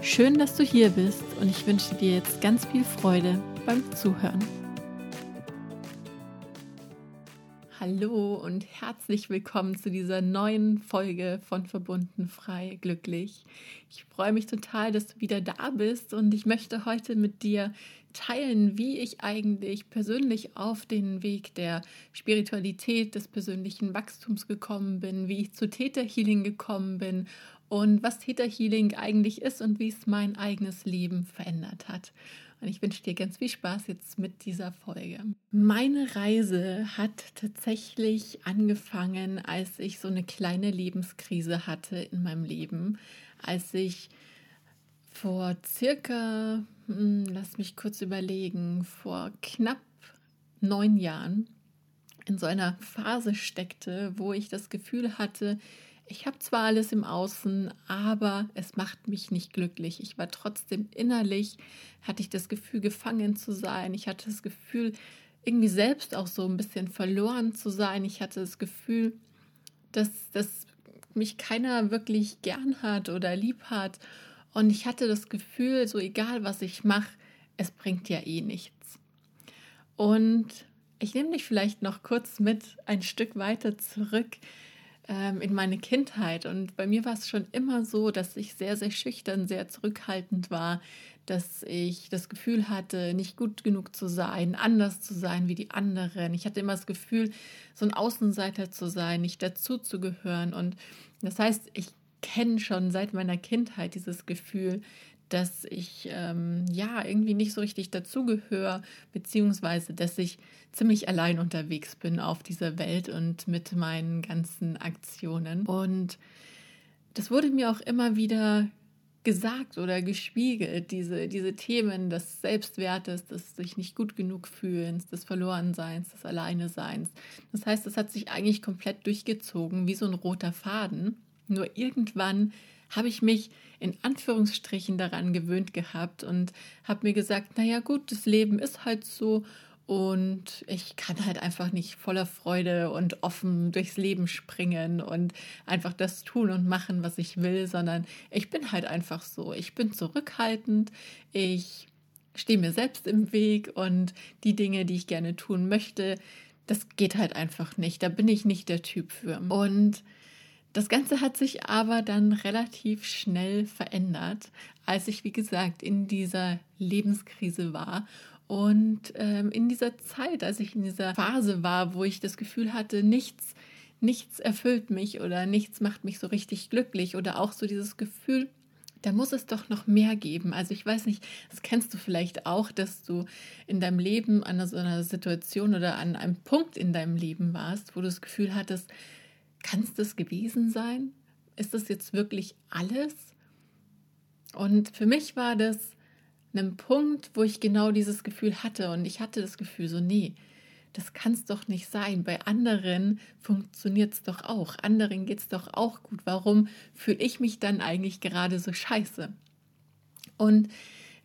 Schön, dass du hier bist und ich wünsche dir jetzt ganz viel Freude beim Zuhören. Hallo und herzlich willkommen zu dieser neuen Folge von Verbunden frei glücklich. Ich freue mich total, dass du wieder da bist und ich möchte heute mit dir teilen, wie ich eigentlich persönlich auf den Weg der Spiritualität, des persönlichen Wachstums gekommen bin, wie ich zu Theta Healing gekommen bin und was Theta Healing eigentlich ist und wie es mein eigenes Leben verändert hat. Und ich wünsche dir ganz viel Spaß jetzt mit dieser Folge. Meine Reise hat tatsächlich angefangen, als ich so eine kleine Lebenskrise hatte in meinem Leben, als ich vor circa, hm, lass mich kurz überlegen, vor knapp neun Jahren in so einer Phase steckte, wo ich das Gefühl hatte, ich habe zwar alles im Außen, aber es macht mich nicht glücklich. Ich war trotzdem innerlich, hatte ich das Gefühl, gefangen zu sein. Ich hatte das Gefühl, irgendwie selbst auch so ein bisschen verloren zu sein. Ich hatte das Gefühl, dass, dass mich keiner wirklich gern hat oder lieb hat. Und ich hatte das Gefühl, so egal was ich mache, es bringt ja eh nichts. Und ich nehme dich vielleicht noch kurz mit ein Stück weiter zurück ähm, in meine Kindheit. Und bei mir war es schon immer so, dass ich sehr, sehr schüchtern, sehr zurückhaltend war, dass ich das Gefühl hatte, nicht gut genug zu sein, anders zu sein wie die anderen. Ich hatte immer das Gefühl, so ein Außenseiter zu sein, nicht dazu zu gehören. Und das heißt, ich kenne schon seit meiner Kindheit dieses Gefühl, dass ich ähm, ja irgendwie nicht so richtig dazugehöre, beziehungsweise dass ich ziemlich allein unterwegs bin auf dieser Welt und mit meinen ganzen Aktionen. Und das wurde mir auch immer wieder gesagt oder gespiegelt, diese, diese Themen des Selbstwertes, des sich nicht gut genug fühlens, des Verlorenseins, des Alleineseins. Das heißt, das hat sich eigentlich komplett durchgezogen, wie so ein roter Faden. Nur irgendwann habe ich mich in Anführungsstrichen daran gewöhnt gehabt und habe mir gesagt, naja gut, das Leben ist halt so und ich kann halt einfach nicht voller Freude und offen durchs Leben springen und einfach das tun und machen, was ich will, sondern ich bin halt einfach so. Ich bin zurückhaltend, ich stehe mir selbst im Weg und die Dinge, die ich gerne tun möchte, das geht halt einfach nicht. Da bin ich nicht der Typ für. Und das Ganze hat sich aber dann relativ schnell verändert, als ich, wie gesagt, in dieser Lebenskrise war und ähm, in dieser Zeit, als ich in dieser Phase war, wo ich das Gefühl hatte, nichts, nichts erfüllt mich oder nichts macht mich so richtig glücklich oder auch so dieses Gefühl, da muss es doch noch mehr geben. Also ich weiß nicht, das kennst du vielleicht auch, dass du in deinem Leben an so einer Situation oder an einem Punkt in deinem Leben warst, wo du das Gefühl hattest, kann es das gewesen sein? Ist das jetzt wirklich alles? Und für mich war das ein Punkt, wo ich genau dieses Gefühl hatte. Und ich hatte das Gefühl so, nee, das kann es doch nicht sein. Bei anderen funktioniert es doch auch. Anderen geht es doch auch gut. Warum fühle ich mich dann eigentlich gerade so scheiße? Und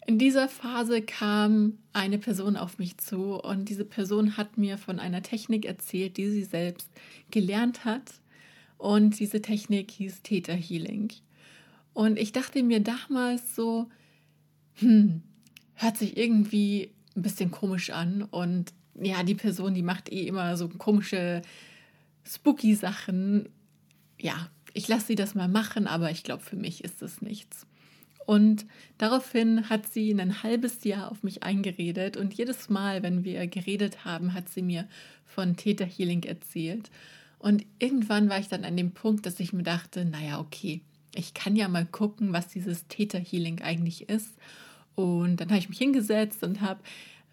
in dieser Phase kam eine Person auf mich zu und diese Person hat mir von einer Technik erzählt, die sie selbst gelernt hat und diese Technik hieß Theta Healing. Und ich dachte mir damals so, hm, hört sich irgendwie ein bisschen komisch an. Und ja, die Person, die macht eh immer so komische, spooky Sachen. Ja, ich lasse sie das mal machen, aber ich glaube, für mich ist das nichts. Und daraufhin hat sie ein halbes Jahr auf mich eingeredet und jedes Mal, wenn wir geredet haben, hat sie mir von Theta Healing erzählt. Und irgendwann war ich dann an dem Punkt, dass ich mir dachte, naja, okay, ich kann ja mal gucken, was dieses Theta Healing eigentlich ist. Und dann habe ich mich hingesetzt und habe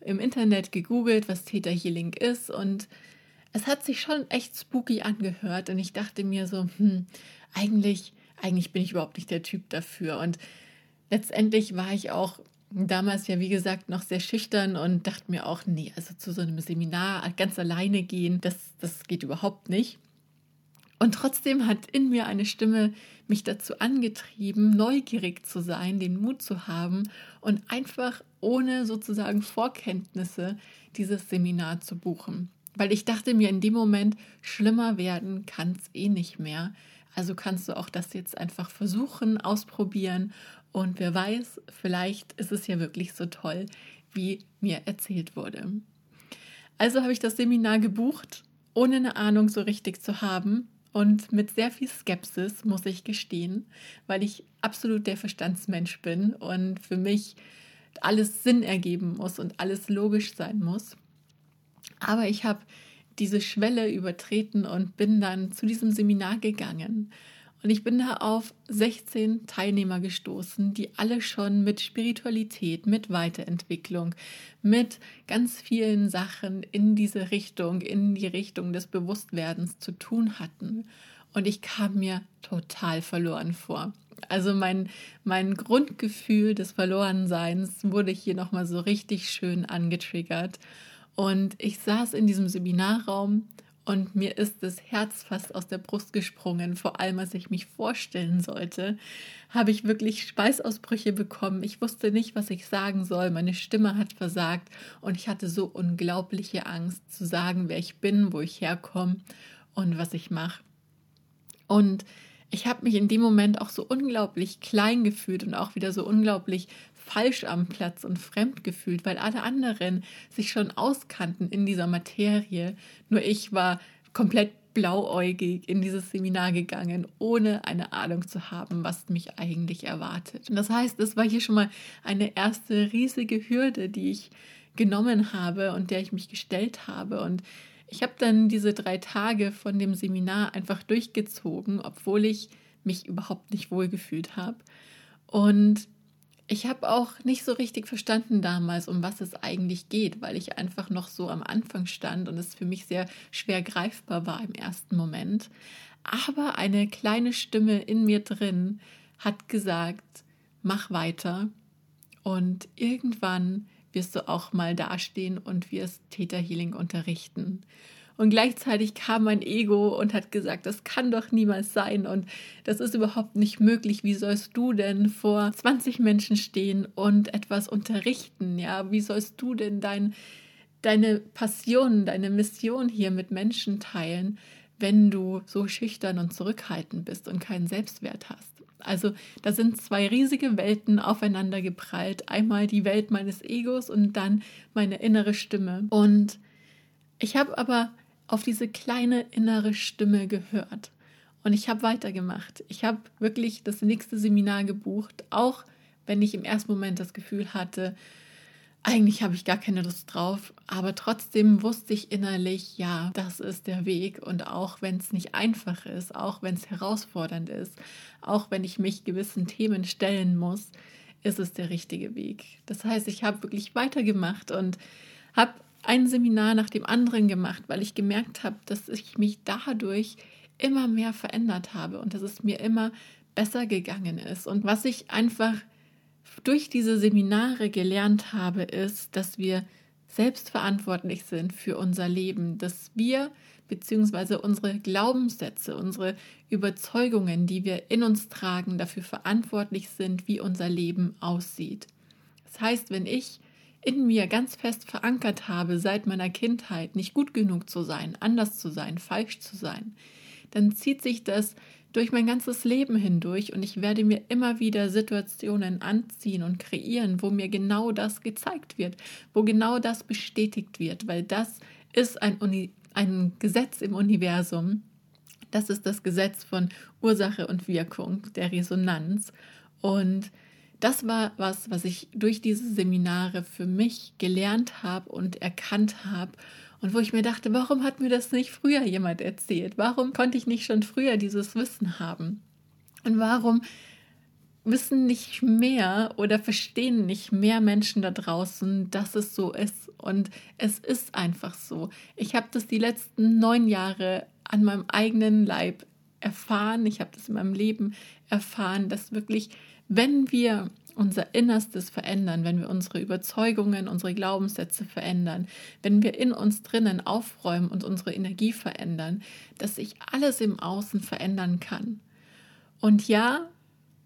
im Internet gegoogelt, was Theta Healing ist. Und es hat sich schon echt spooky angehört. Und ich dachte mir so, hm, eigentlich, eigentlich bin ich überhaupt nicht der Typ dafür. Und letztendlich war ich auch damals ja, wie gesagt, noch sehr schüchtern und dachte mir auch, nee, also zu so einem Seminar ganz alleine gehen, das, das geht überhaupt nicht. Und trotzdem hat in mir eine Stimme mich dazu angetrieben, neugierig zu sein, den Mut zu haben und einfach ohne sozusagen Vorkenntnisse dieses Seminar zu buchen. Weil ich dachte mir in dem Moment, schlimmer werden kann es eh nicht mehr. Also kannst du auch das jetzt einfach versuchen, ausprobieren und wer weiß, vielleicht ist es ja wirklich so toll, wie mir erzählt wurde. Also habe ich das Seminar gebucht, ohne eine Ahnung so richtig zu haben und mit sehr viel Skepsis, muss ich gestehen, weil ich absolut der Verstandsmensch bin und für mich alles Sinn ergeben muss und alles logisch sein muss. Aber ich habe diese Schwelle übertreten und bin dann zu diesem Seminar gegangen und ich bin da auf 16 Teilnehmer gestoßen, die alle schon mit Spiritualität, mit Weiterentwicklung, mit ganz vielen Sachen in diese Richtung, in die Richtung des Bewusstwerdens zu tun hatten. Und ich kam mir total verloren vor. Also mein, mein Grundgefühl des Verlorenseins wurde hier nochmal so richtig schön angetriggert. Und ich saß in diesem Seminarraum und mir ist das Herz fast aus der Brust gesprungen, vor allem als ich mich vorstellen sollte, habe ich wirklich Speisausbrüche bekommen. Ich wusste nicht, was ich sagen soll. Meine Stimme hat versagt und ich hatte so unglaubliche Angst zu sagen, wer ich bin, wo ich herkomme und was ich mache. Und ich habe mich in dem Moment auch so unglaublich klein gefühlt und auch wieder so unglaublich falsch am Platz und fremd gefühlt, weil alle anderen sich schon auskannten in dieser Materie. Nur ich war komplett blauäugig in dieses Seminar gegangen, ohne eine Ahnung zu haben, was mich eigentlich erwartet. Und das heißt, es war hier schon mal eine erste riesige Hürde, die ich genommen habe und der ich mich gestellt habe. Und ich habe dann diese drei Tage von dem Seminar einfach durchgezogen, obwohl ich mich überhaupt nicht wohlgefühlt habe. Und ich habe auch nicht so richtig verstanden damals, um was es eigentlich geht, weil ich einfach noch so am Anfang stand und es für mich sehr schwer greifbar war im ersten Moment. Aber eine kleine Stimme in mir drin hat gesagt, mach weiter und irgendwann wirst du auch mal dastehen und wirst Täterhealing unterrichten. Und gleichzeitig kam mein Ego und hat gesagt, das kann doch niemals sein und das ist überhaupt nicht möglich. Wie sollst du denn vor 20 Menschen stehen und etwas unterrichten? Ja, wie sollst du denn dein, deine Passion, deine Mission hier mit Menschen teilen, wenn du so schüchtern und zurückhaltend bist und keinen Selbstwert hast? Also da sind zwei riesige Welten aufeinander geprallt. Einmal die Welt meines Egos und dann meine innere Stimme. Und ich habe aber auf diese kleine innere Stimme gehört. Und ich habe weitergemacht. Ich habe wirklich das nächste Seminar gebucht, auch wenn ich im ersten Moment das Gefühl hatte, eigentlich habe ich gar keine Lust drauf, aber trotzdem wusste ich innerlich, ja, das ist der Weg und auch wenn es nicht einfach ist, auch wenn es herausfordernd ist, auch wenn ich mich gewissen Themen stellen muss, ist es der richtige Weg. Das heißt, ich habe wirklich weitergemacht und habe ein Seminar nach dem anderen gemacht, weil ich gemerkt habe, dass ich mich dadurch immer mehr verändert habe und dass es mir immer besser gegangen ist. Und was ich einfach durch diese Seminare gelernt habe, ist, dass wir selbstverantwortlich sind für unser Leben, dass wir bzw. unsere Glaubenssätze, unsere Überzeugungen, die wir in uns tragen, dafür verantwortlich sind, wie unser Leben aussieht. Das heißt, wenn ich in mir ganz fest verankert habe seit meiner Kindheit, nicht gut genug zu sein, anders zu sein, falsch zu sein, dann zieht sich das durch mein ganzes Leben hindurch und ich werde mir immer wieder Situationen anziehen und kreieren, wo mir genau das gezeigt wird, wo genau das bestätigt wird, weil das ist ein, Uni ein Gesetz im Universum. Das ist das Gesetz von Ursache und Wirkung, der Resonanz. Und das war was, was ich durch diese Seminare für mich gelernt habe und erkannt habe und wo ich mir dachte, warum hat mir das nicht früher jemand erzählt? Warum konnte ich nicht schon früher dieses Wissen haben? Und warum wissen nicht mehr oder verstehen nicht mehr Menschen da draußen, dass es so ist? Und es ist einfach so. Ich habe das die letzten neun Jahre an meinem eigenen Leib erfahren. Ich habe das in meinem Leben erfahren, dass wirklich wenn wir unser Innerstes verändern, wenn wir unsere Überzeugungen, unsere Glaubenssätze verändern, wenn wir in uns drinnen aufräumen und unsere Energie verändern, dass sich alles im Außen verändern kann. Und ja,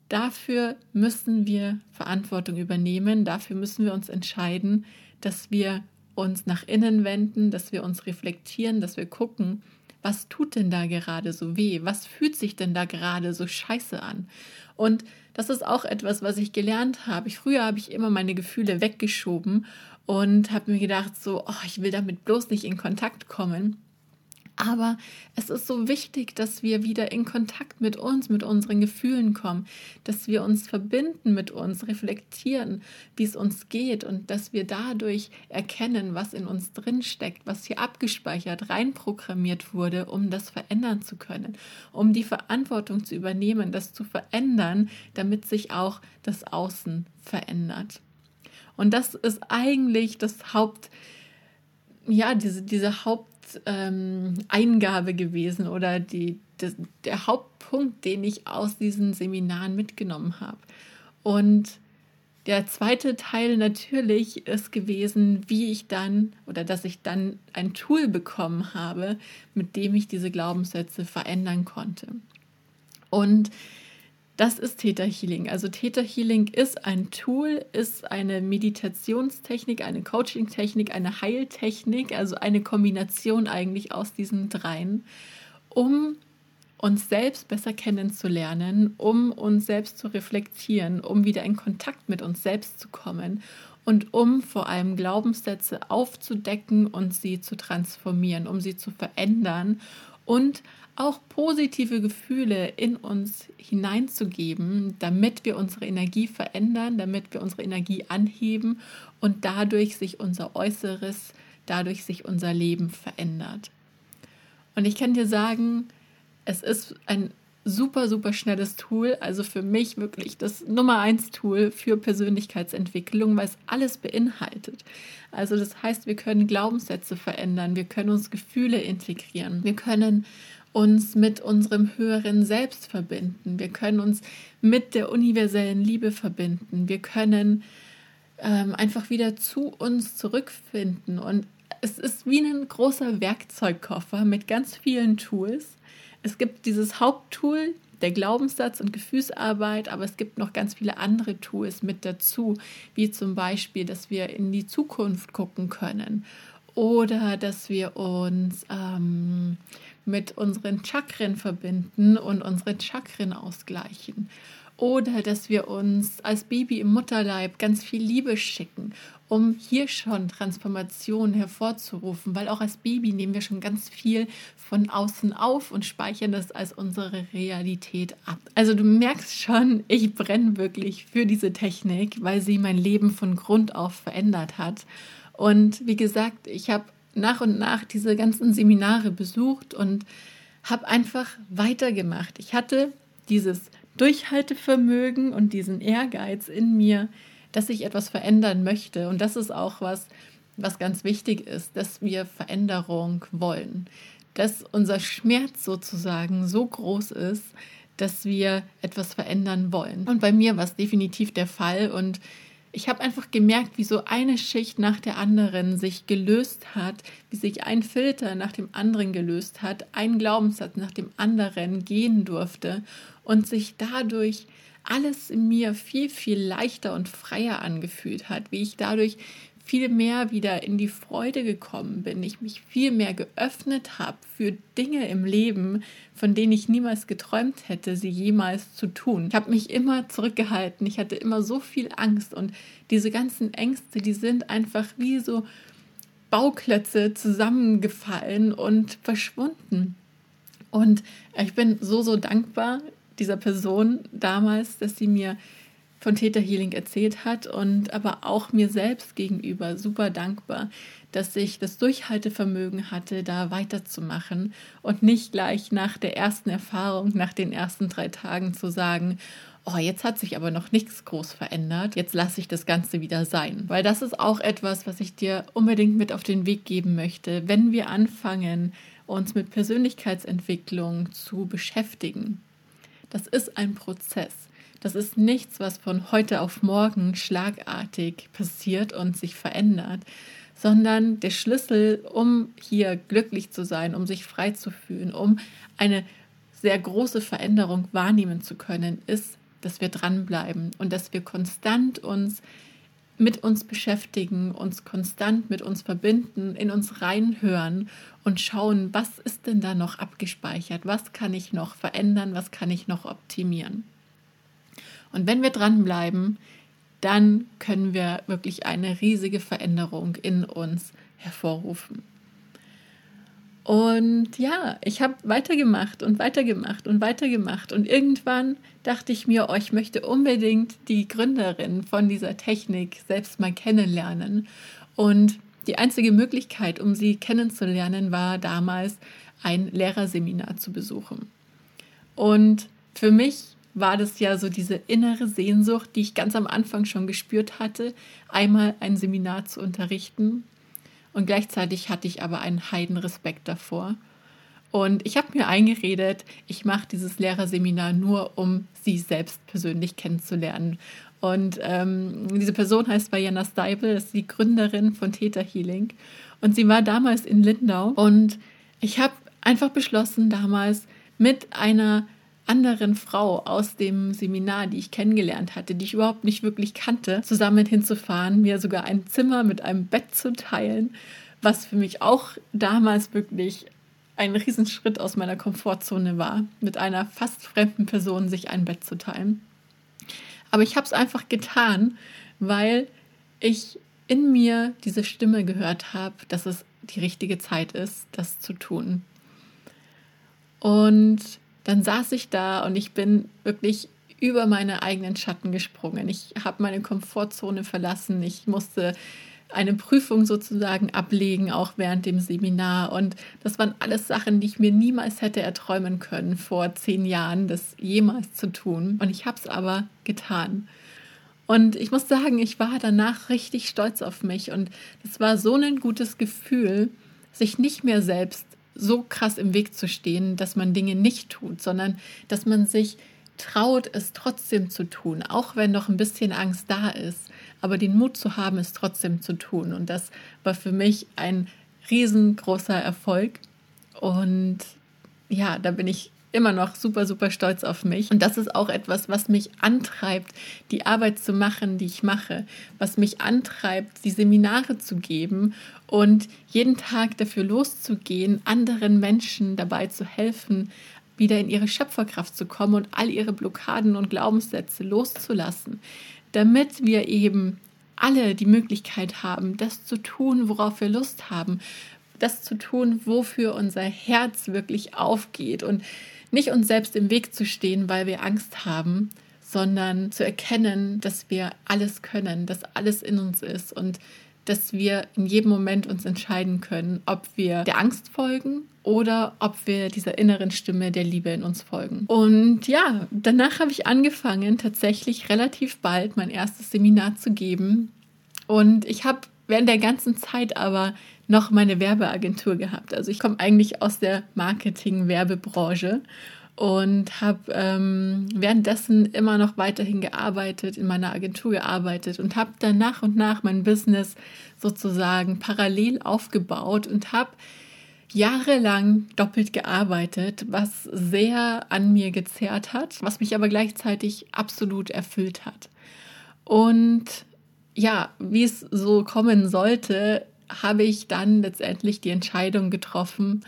dafür müssen wir Verantwortung übernehmen, dafür müssen wir uns entscheiden, dass wir uns nach innen wenden, dass wir uns reflektieren, dass wir gucken, was tut denn da gerade so weh? Was fühlt sich denn da gerade so scheiße an? Und das ist auch etwas, was ich gelernt habe. früher habe ich immer meine Gefühle weggeschoben und habe mir gedacht, so, oh, ich will damit bloß nicht in Kontakt kommen. Aber es ist so wichtig, dass wir wieder in Kontakt mit uns, mit unseren Gefühlen kommen, dass wir uns verbinden mit uns, reflektieren, wie es uns geht und dass wir dadurch erkennen, was in uns drin steckt, was hier abgespeichert, reinprogrammiert wurde, um das verändern zu können, um die Verantwortung zu übernehmen, das zu verändern, damit sich auch das Außen verändert. Und das ist eigentlich das Haupt, ja, diese, diese Haupt Haupteingabe ähm, gewesen oder die, das, der Hauptpunkt, den ich aus diesen Seminaren mitgenommen habe. Und der zweite Teil natürlich ist gewesen, wie ich dann oder dass ich dann ein Tool bekommen habe, mit dem ich diese Glaubenssätze verändern konnte. Und das ist Theta Healing. Also Theta Healing ist ein Tool, ist eine Meditationstechnik, eine Coaching-Technik, eine Heiltechnik, also eine Kombination eigentlich aus diesen dreien, um uns selbst besser kennenzulernen, um uns selbst zu reflektieren, um wieder in Kontakt mit uns selbst zu kommen und um vor allem Glaubenssätze aufzudecken und sie zu transformieren, um sie zu verändern und auch positive Gefühle in uns hineinzugeben, damit wir unsere Energie verändern, damit wir unsere Energie anheben und dadurch sich unser Äußeres, dadurch sich unser Leben verändert. Und ich kann dir sagen, es ist ein super, super schnelles Tool, also für mich wirklich das Nummer eins Tool für Persönlichkeitsentwicklung, weil es alles beinhaltet. Also das heißt, wir können Glaubenssätze verändern, wir können uns Gefühle integrieren, wir können uns mit unserem höheren Selbst verbinden. Wir können uns mit der universellen Liebe verbinden. Wir können ähm, einfach wieder zu uns zurückfinden. Und es ist wie ein großer Werkzeugkoffer mit ganz vielen Tools. Es gibt dieses Haupttool, der Glaubenssatz und Gefühlsarbeit, aber es gibt noch ganz viele andere Tools mit dazu, wie zum Beispiel, dass wir in die Zukunft gucken können oder dass wir uns ähm, mit unseren Chakren verbinden und unsere Chakren ausgleichen. Oder dass wir uns als Baby im Mutterleib ganz viel Liebe schicken, um hier schon Transformation hervorzurufen, weil auch als Baby nehmen wir schon ganz viel von außen auf und speichern das als unsere Realität ab. Also du merkst schon, ich brenne wirklich für diese Technik, weil sie mein Leben von Grund auf verändert hat. Und wie gesagt, ich habe nach und nach diese ganzen Seminare besucht und habe einfach weitergemacht. Ich hatte dieses Durchhaltevermögen und diesen Ehrgeiz in mir, dass ich etwas verändern möchte. Und das ist auch was, was ganz wichtig ist, dass wir Veränderung wollen. Dass unser Schmerz sozusagen so groß ist, dass wir etwas verändern wollen. Und bei mir war es definitiv der Fall. Und ich habe einfach gemerkt, wie so eine Schicht nach der anderen sich gelöst hat, wie sich ein Filter nach dem anderen gelöst hat, ein Glaubenssatz nach dem anderen gehen durfte und sich dadurch alles in mir viel, viel leichter und freier angefühlt hat, wie ich dadurch viel mehr wieder in die Freude gekommen bin, ich mich viel mehr geöffnet habe für Dinge im Leben, von denen ich niemals geträumt hätte, sie jemals zu tun. Ich habe mich immer zurückgehalten, ich hatte immer so viel Angst und diese ganzen Ängste, die sind einfach wie so Bauklötze zusammengefallen und verschwunden. Und ich bin so, so dankbar dieser Person damals, dass sie mir von Theta Healing erzählt hat und aber auch mir selbst gegenüber super dankbar, dass ich das Durchhaltevermögen hatte, da weiterzumachen und nicht gleich nach der ersten Erfahrung, nach den ersten drei Tagen zu sagen, oh, jetzt hat sich aber noch nichts groß verändert, jetzt lasse ich das Ganze wieder sein. Weil das ist auch etwas, was ich dir unbedingt mit auf den Weg geben möchte, wenn wir anfangen, uns mit Persönlichkeitsentwicklung zu beschäftigen. Das ist ein Prozess. Das ist nichts, was von heute auf morgen schlagartig passiert und sich verändert, sondern der Schlüssel, um hier glücklich zu sein, um sich frei zu fühlen, um eine sehr große Veränderung wahrnehmen zu können, ist, dass wir dranbleiben und dass wir konstant uns mit uns beschäftigen, uns konstant mit uns verbinden, in uns reinhören und schauen, was ist denn da noch abgespeichert, was kann ich noch verändern, was kann ich noch optimieren. Und wenn wir dranbleiben, dann können wir wirklich eine riesige Veränderung in uns hervorrufen. Und ja, ich habe weitergemacht und weitergemacht und weitergemacht. Und irgendwann dachte ich mir, oh, ich möchte unbedingt die Gründerin von dieser Technik selbst mal kennenlernen. Und die einzige Möglichkeit, um sie kennenzulernen, war damals ein Lehrerseminar zu besuchen. Und für mich war das ja so diese innere Sehnsucht, die ich ganz am Anfang schon gespürt hatte, einmal ein Seminar zu unterrichten. Und gleichzeitig hatte ich aber einen Heidenrespekt davor. Und ich habe mir eingeredet, ich mache dieses Lehrerseminar nur, um sie selbst persönlich kennenzulernen. Und ähm, diese Person heißt Vajana Steibel, ist die Gründerin von Theta Healing. Und sie war damals in Lindau. Und ich habe einfach beschlossen, damals mit einer anderen Frau aus dem Seminar, die ich kennengelernt hatte, die ich überhaupt nicht wirklich kannte, zusammen hinzufahren, mir sogar ein Zimmer mit einem Bett zu teilen, was für mich auch damals wirklich ein Riesenschritt aus meiner Komfortzone war, mit einer fast fremden Person sich ein Bett zu teilen. Aber ich habe es einfach getan, weil ich in mir diese Stimme gehört habe, dass es die richtige Zeit ist, das zu tun. Und dann saß ich da und ich bin wirklich über meine eigenen Schatten gesprungen. Ich habe meine Komfortzone verlassen. Ich musste eine Prüfung sozusagen ablegen, auch während dem Seminar. Und das waren alles Sachen, die ich mir niemals hätte erträumen können, vor zehn Jahren das jemals zu tun. Und ich habe es aber getan. Und ich muss sagen, ich war danach richtig stolz auf mich. Und es war so ein gutes Gefühl, sich nicht mehr selbst so krass im Weg zu stehen, dass man Dinge nicht tut, sondern dass man sich traut, es trotzdem zu tun, auch wenn noch ein bisschen Angst da ist. Aber den Mut zu haben, es trotzdem zu tun. Und das war für mich ein riesengroßer Erfolg. Und ja, da bin ich immer noch super, super stolz auf mich. Und das ist auch etwas, was mich antreibt, die Arbeit zu machen, die ich mache, was mich antreibt, die Seminare zu geben und jeden Tag dafür loszugehen, anderen Menschen dabei zu helfen, wieder in ihre Schöpferkraft zu kommen und all ihre Blockaden und Glaubenssätze loszulassen, damit wir eben alle die Möglichkeit haben, das zu tun, worauf wir Lust haben, das zu tun, wofür unser Herz wirklich aufgeht und nicht uns selbst im Weg zu stehen, weil wir Angst haben, sondern zu erkennen, dass wir alles können, dass alles in uns ist und dass wir in jedem Moment uns entscheiden können, ob wir der Angst folgen oder ob wir dieser inneren Stimme der Liebe in uns folgen. Und ja, danach habe ich angefangen, tatsächlich relativ bald mein erstes Seminar zu geben. Und ich habe während der ganzen Zeit aber noch meine Werbeagentur gehabt. Also ich komme eigentlich aus der Marketing-Werbebranche und habe ähm, währenddessen immer noch weiterhin gearbeitet, in meiner Agentur gearbeitet und habe dann nach und nach mein Business sozusagen parallel aufgebaut und habe jahrelang doppelt gearbeitet, was sehr an mir gezerrt hat, was mich aber gleichzeitig absolut erfüllt hat. Und ja, wie es so kommen sollte, habe ich dann letztendlich die Entscheidung getroffen,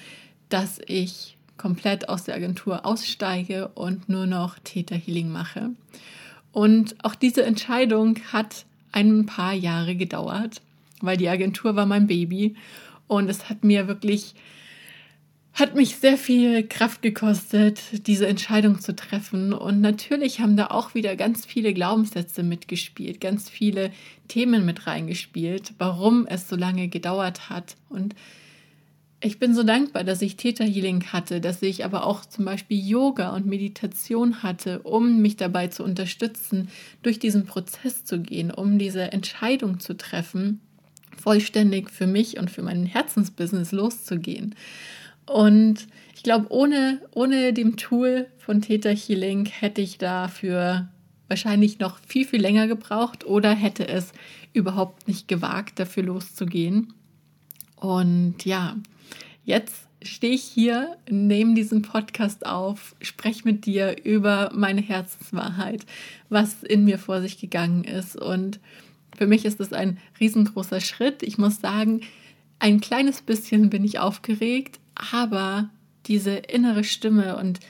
dass ich komplett aus der Agentur aussteige und nur noch Theta Healing mache. Und auch diese Entscheidung hat ein paar Jahre gedauert, weil die Agentur war mein Baby und es hat mir wirklich hat mich sehr viel Kraft gekostet, diese Entscheidung zu treffen. Und natürlich haben da auch wieder ganz viele Glaubenssätze mitgespielt, ganz viele Themen mit reingespielt, warum es so lange gedauert hat. Und ich bin so dankbar, dass ich Theta Healing hatte, dass ich aber auch zum Beispiel Yoga und Meditation hatte, um mich dabei zu unterstützen, durch diesen Prozess zu gehen, um diese Entscheidung zu treffen, vollständig für mich und für mein Herzensbusiness loszugehen. Und ich glaube, ohne, ohne dem Tool von Theta Healing hätte ich dafür wahrscheinlich noch viel, viel länger gebraucht oder hätte es überhaupt nicht gewagt, dafür loszugehen. Und ja, jetzt stehe ich hier, nehme diesen Podcast auf, spreche mit dir über meine Herzenswahrheit, was in mir vor sich gegangen ist. Und für mich ist es ein riesengroßer Schritt. Ich muss sagen, ein kleines bisschen bin ich aufgeregt, aber diese innere Stimme und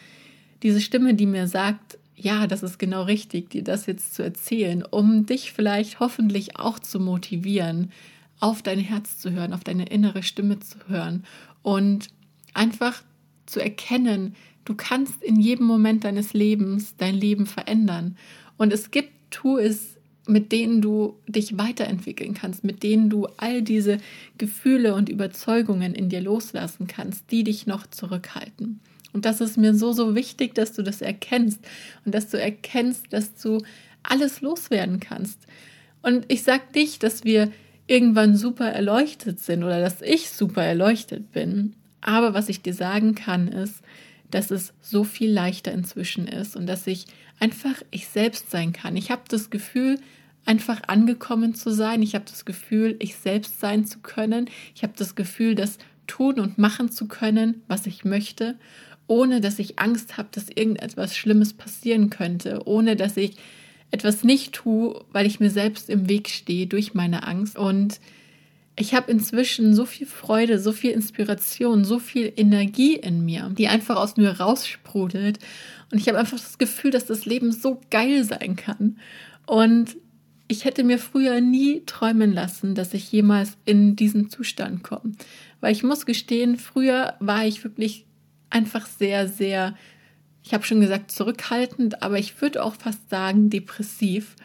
diese Stimme, die mir sagt, ja, das ist genau richtig, dir das jetzt zu erzählen, um dich vielleicht hoffentlich auch zu motivieren, auf dein Herz zu hören, auf deine innere Stimme zu hören und einfach zu erkennen, du kannst in jedem Moment deines Lebens dein Leben verändern. Und es gibt Tools, mit denen du dich weiterentwickeln kannst, mit denen du all diese Gefühle und Überzeugungen in dir loslassen kannst, die dich noch zurückhalten. Und das ist mir so, so wichtig, dass du das erkennst und dass du erkennst, dass du alles loswerden kannst. Und ich sage nicht, dass wir irgendwann super erleuchtet sind oder dass ich super erleuchtet bin. Aber was ich dir sagen kann, ist, dass es so viel leichter inzwischen ist und dass ich einfach ich selbst sein kann. Ich habe das Gefühl, einfach angekommen zu sein. Ich habe das Gefühl, ich selbst sein zu können. Ich habe das Gefühl, das tun und machen zu können, was ich möchte, ohne dass ich Angst habe, dass irgendetwas Schlimmes passieren könnte, ohne dass ich etwas nicht tue, weil ich mir selbst im Weg stehe durch meine Angst. Und ich habe inzwischen so viel Freude, so viel Inspiration, so viel Energie in mir, die einfach aus mir raussprudelt. Und ich habe einfach das Gefühl, dass das Leben so geil sein kann. Und ich hätte mir früher nie träumen lassen, dass ich jemals in diesen Zustand komme. Weil ich muss gestehen, früher war ich wirklich einfach sehr, sehr ich habe schon gesagt, zurückhaltend, aber ich würde auch fast sagen, depressiv.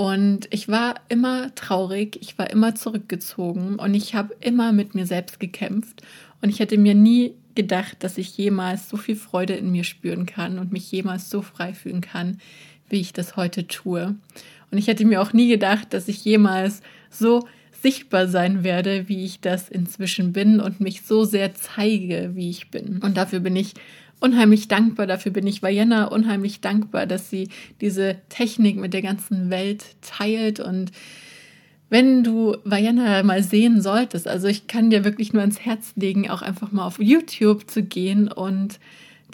Und ich war immer traurig, ich war immer zurückgezogen und ich habe immer mit mir selbst gekämpft. Und ich hätte mir nie gedacht, dass ich jemals so viel Freude in mir spüren kann und mich jemals so frei fühlen kann, wie ich das heute tue. Und ich hätte mir auch nie gedacht, dass ich jemals so sichtbar sein werde, wie ich das inzwischen bin und mich so sehr zeige, wie ich bin. Und dafür bin ich unheimlich dankbar. Dafür bin ich Vienna unheimlich dankbar, dass sie diese Technik mit der ganzen Welt teilt. Und wenn du Vienna mal sehen solltest, also ich kann dir wirklich nur ans Herz legen, auch einfach mal auf YouTube zu gehen und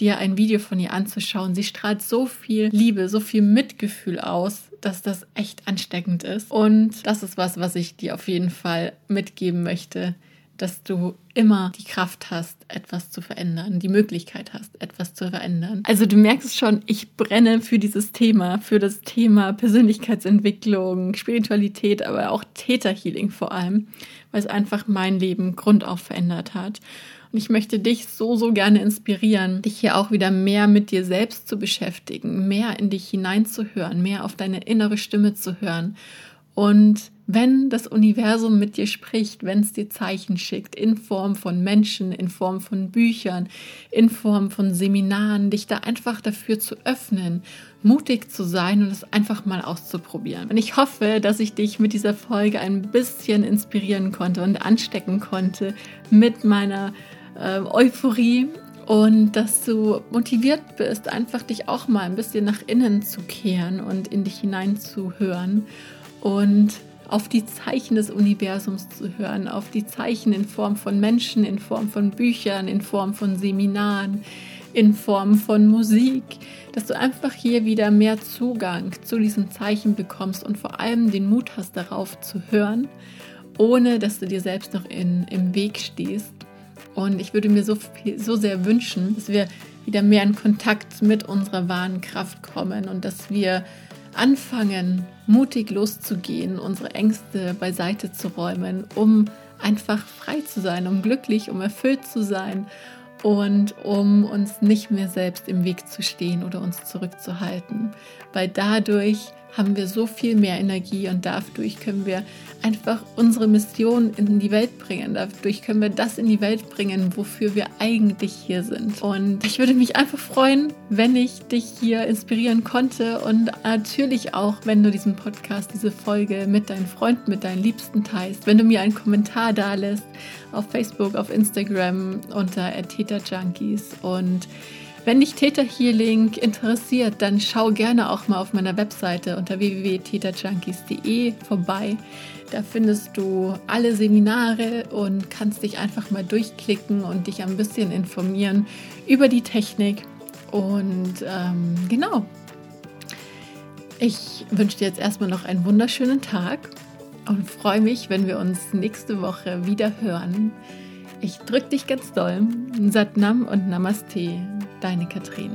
dir ein Video von ihr anzuschauen. Sie strahlt so viel Liebe, so viel Mitgefühl aus, dass das echt ansteckend ist. Und das ist was, was ich dir auf jeden Fall mitgeben möchte dass du immer die Kraft hast, etwas zu verändern, die Möglichkeit hast, etwas zu verändern. Also du merkst schon, ich brenne für dieses Thema, für das Thema Persönlichkeitsentwicklung, Spiritualität, aber auch Täterhealing vor allem, weil es einfach mein Leben grundauf verändert hat. Und ich möchte dich so, so gerne inspirieren, dich hier auch wieder mehr mit dir selbst zu beschäftigen, mehr in dich hineinzuhören, mehr auf deine innere Stimme zu hören und wenn das Universum mit dir spricht, wenn es dir Zeichen schickt, in Form von Menschen, in Form von Büchern, in Form von Seminaren, dich da einfach dafür zu öffnen, mutig zu sein und es einfach mal auszuprobieren. Und ich hoffe, dass ich dich mit dieser Folge ein bisschen inspirieren konnte und anstecken konnte mit meiner äh, Euphorie und dass du motiviert bist, einfach dich auch mal ein bisschen nach innen zu kehren und in dich hineinzuhören und auf die Zeichen des Universums zu hören, auf die Zeichen in Form von Menschen, in Form von Büchern, in Form von Seminaren, in Form von Musik, dass du einfach hier wieder mehr Zugang zu diesen Zeichen bekommst und vor allem den Mut hast, darauf zu hören, ohne dass du dir selbst noch in, im Weg stehst. Und ich würde mir so, viel, so sehr wünschen, dass wir wieder mehr in Kontakt mit unserer wahren Kraft kommen und dass wir anfangen, mutig loszugehen, unsere Ängste beiseite zu räumen, um einfach frei zu sein, um glücklich, um erfüllt zu sein und um uns nicht mehr selbst im Weg zu stehen oder uns zurückzuhalten, weil dadurch haben wir so viel mehr Energie und dadurch können wir einfach unsere Mission in die Welt bringen. Dadurch können wir das in die Welt bringen, wofür wir eigentlich hier sind. Und ich würde mich einfach freuen, wenn ich dich hier inspirieren konnte und natürlich auch, wenn du diesen Podcast, diese Folge mit deinen Freunden, mit deinen Liebsten teilst, wenn du mir einen Kommentar da lässt auf Facebook, auf Instagram unter Junkies und Wenn dich Theta Healing interessiert, dann schau gerne auch mal auf meiner Webseite unter www.tetajunkies.de vorbei. Da findest du alle Seminare und kannst dich einfach mal durchklicken und dich ein bisschen informieren über die Technik. Und ähm, genau, ich wünsche dir jetzt erstmal noch einen wunderschönen Tag und freue mich, wenn wir uns nächste Woche wieder hören. Ich drücke dich ganz doll. Satnam und Namaste, deine Katrin.